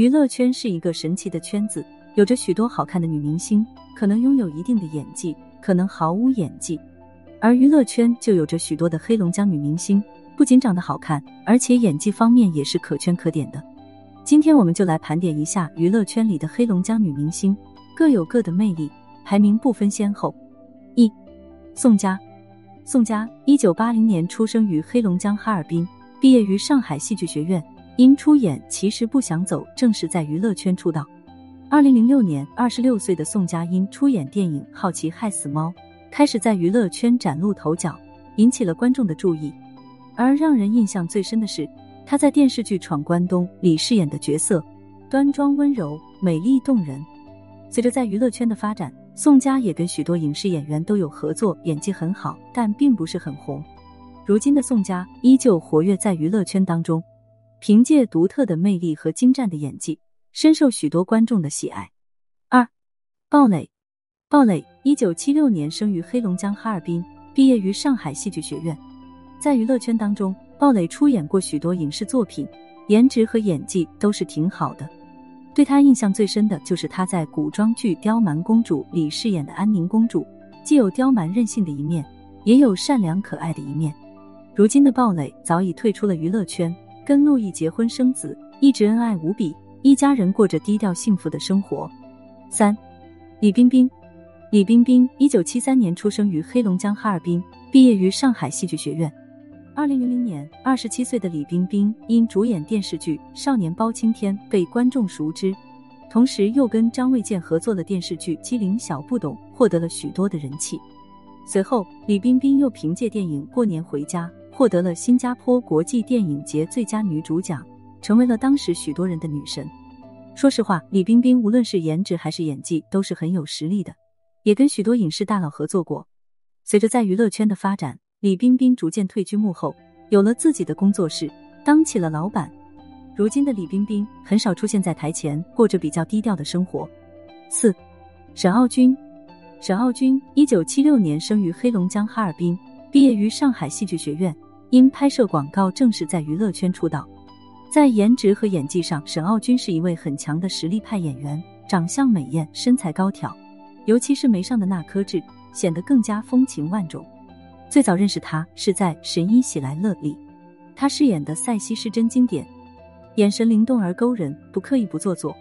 娱乐圈是一个神奇的圈子，有着许多好看的女明星，可能拥有一定的演技，可能毫无演技；而娱乐圈就有着许多的黑龙江女明星，不仅长得好看，而且演技方面也是可圈可点的。今天我们就来盘点一下娱乐圈里的黑龙江女明星，各有各的魅力，排名不分先后。一、宋佳，宋佳，一九八零年出生于黑龙江哈尔滨，毕业于上海戏剧学院。因出演《其实不想走》正式在娱乐圈出道。二零零六年，二十六岁的宋佳因出演电影《好奇害死猫》，开始在娱乐圈崭露头角，引起了观众的注意。而让人印象最深的是，她在电视剧《闯关东》里饰演的角色，端庄温柔、美丽动人。随着在娱乐圈的发展，宋佳也跟许多影视演员都有合作，演技很好，但并不是很红。如今的宋佳依旧活跃在娱乐圈当中。凭借独特的魅力和精湛的演技，深受许多观众的喜爱。二，鲍蕾，鲍蕾，一九七六年生于黑龙江哈尔滨，毕业于上海戏剧学院。在娱乐圈当中，鲍蕾出演过许多影视作品，颜值和演技都是挺好的。对她印象最深的就是她在古装剧《刁蛮公主》里饰演的安宁公主，既有刁蛮任性的一面，也有善良可爱的一面。如今的鲍蕾早已退出了娱乐圈。跟陆毅结婚生子，一直恩爱无比，一家人过着低调幸福的生活。三，李冰冰，李冰冰，一九七三年出生于黑龙江哈尔滨，毕业于上海戏剧学院。二零零零年，二十七岁的李冰冰因主演电视剧《少年包青天》被观众熟知，同时又跟张卫健合作了电视剧《机灵小不懂》，获得了许多的人气。随后，李冰冰又凭借电影《过年回家》。获得了新加坡国际电影节最佳女主奖，成为了当时许多人的女神。说实话，李冰冰无论是颜值还是演技都是很有实力的，也跟许多影视大佬合作过。随着在娱乐圈的发展，李冰冰逐渐退居幕后，有了自己的工作室，当起了老板。如今的李冰冰很少出现在台前，过着比较低调的生活。四，沈傲君，沈傲君，一九七六年生于黑龙江哈尔滨，毕业于上海戏剧学院。因拍摄广告正式在娱乐圈出道，在颜值和演技上，沈傲君是一位很强的实力派演员，长相美艳，身材高挑，尤其是眉上的那颗痣，显得更加风情万种。最早认识他是在《神医喜来乐》里，他饰演的赛西是真经典，眼神灵动而勾人，不刻意不做作。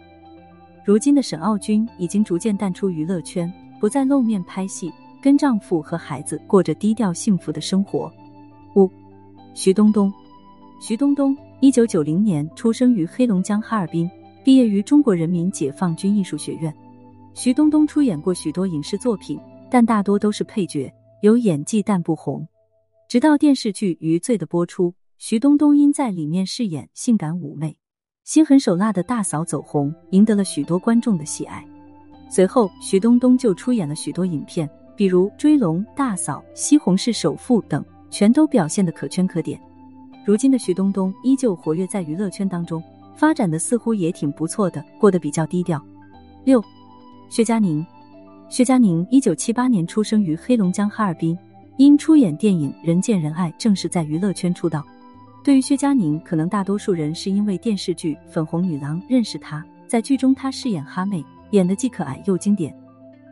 如今的沈傲君已经逐渐淡出娱乐圈，不再露面拍戏，跟丈夫和孩子过着低调幸福的生活。徐冬冬，徐冬冬，一九九零年出生于黑龙江哈尔滨，毕业于中国人民解放军艺术学院。徐冬冬出演过许多影视作品，但大多都是配角，有演技但不红。直到电视剧《余罪》的播出，徐冬冬因在里面饰演性感妩媚、心狠手辣的大嫂走红，赢得了许多观众的喜爱。随后，徐冬冬就出演了许多影片，比如《追龙》《大嫂》《西红柿首富》等。全都表现的可圈可点。如今的徐冬冬依旧活跃在娱乐圈当中，发展的似乎也挺不错的，过得比较低调。六，薛佳凝，薛佳凝一九七八年出生于黑龙江哈尔滨，因出演电影《人见人爱》正式在娱乐圈出道。对于薛佳凝，可能大多数人是因为电视剧《粉红女郎》认识她，在剧中她饰演哈妹，演的既可爱又经典。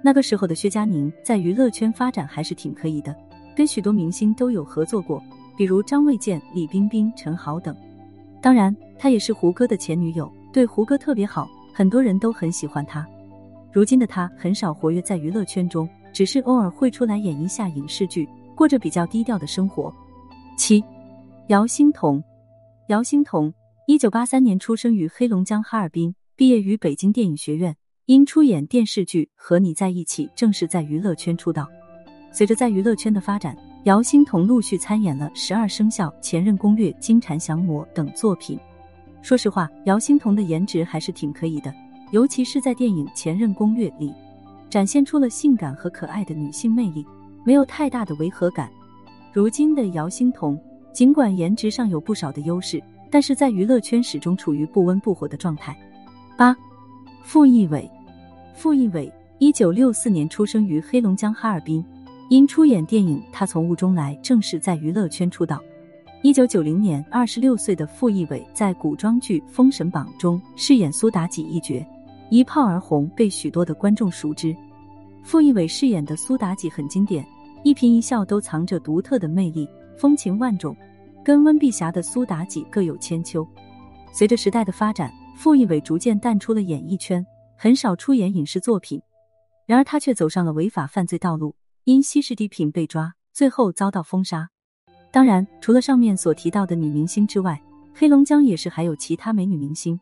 那个时候的薛佳凝在娱乐圈发展还是挺可以的。跟许多明星都有合作过，比如张卫健、李冰冰、陈好等。当然，她也是胡歌的前女友，对胡歌特别好，很多人都很喜欢她。如今的她很少活跃在娱乐圈中，只是偶尔会出来演一下影视剧，过着比较低调的生活。七，姚欣彤，姚欣彤，一九八三年出生于黑龙江哈尔滨，毕业于北京电影学院，因出演电视剧《和你在一起》正式在娱乐圈出道。随着在娱乐圈的发展，姚欣彤陆续参演了《十二生肖》《前任攻略》《金蝉降魔》等作品。说实话，姚欣彤的颜值还是挺可以的，尤其是在电影《前任攻略》里，展现出了性感和可爱的女性魅力，没有太大的违和感。如今的姚欣彤，尽管颜值上有不少的优势，但是在娱乐圈始终处于不温不火的状态。八，傅艺伟，傅艺伟，一九六四年出生于黑龙江哈尔滨。因出演电影《他从雾中来》正式在娱乐圈出道。一九九零年，二十六岁的傅艺伟在古装剧《封神榜》中饰演苏妲己一角，一炮而红，被许多的观众熟知。傅艺伟饰演的苏妲己很经典，一颦一笑都藏着独特的魅力，风情万种，跟温碧霞的苏妲己各有千秋。随着时代的发展，傅艺伟逐渐淡出了演艺圈，很少出演影视作品。然而，他却走上了违法犯罪道路，因吸食毒品被抓，最后遭到封杀。当然，除了上面所提到的女明星之外，黑龙江也是还有其他美女明星。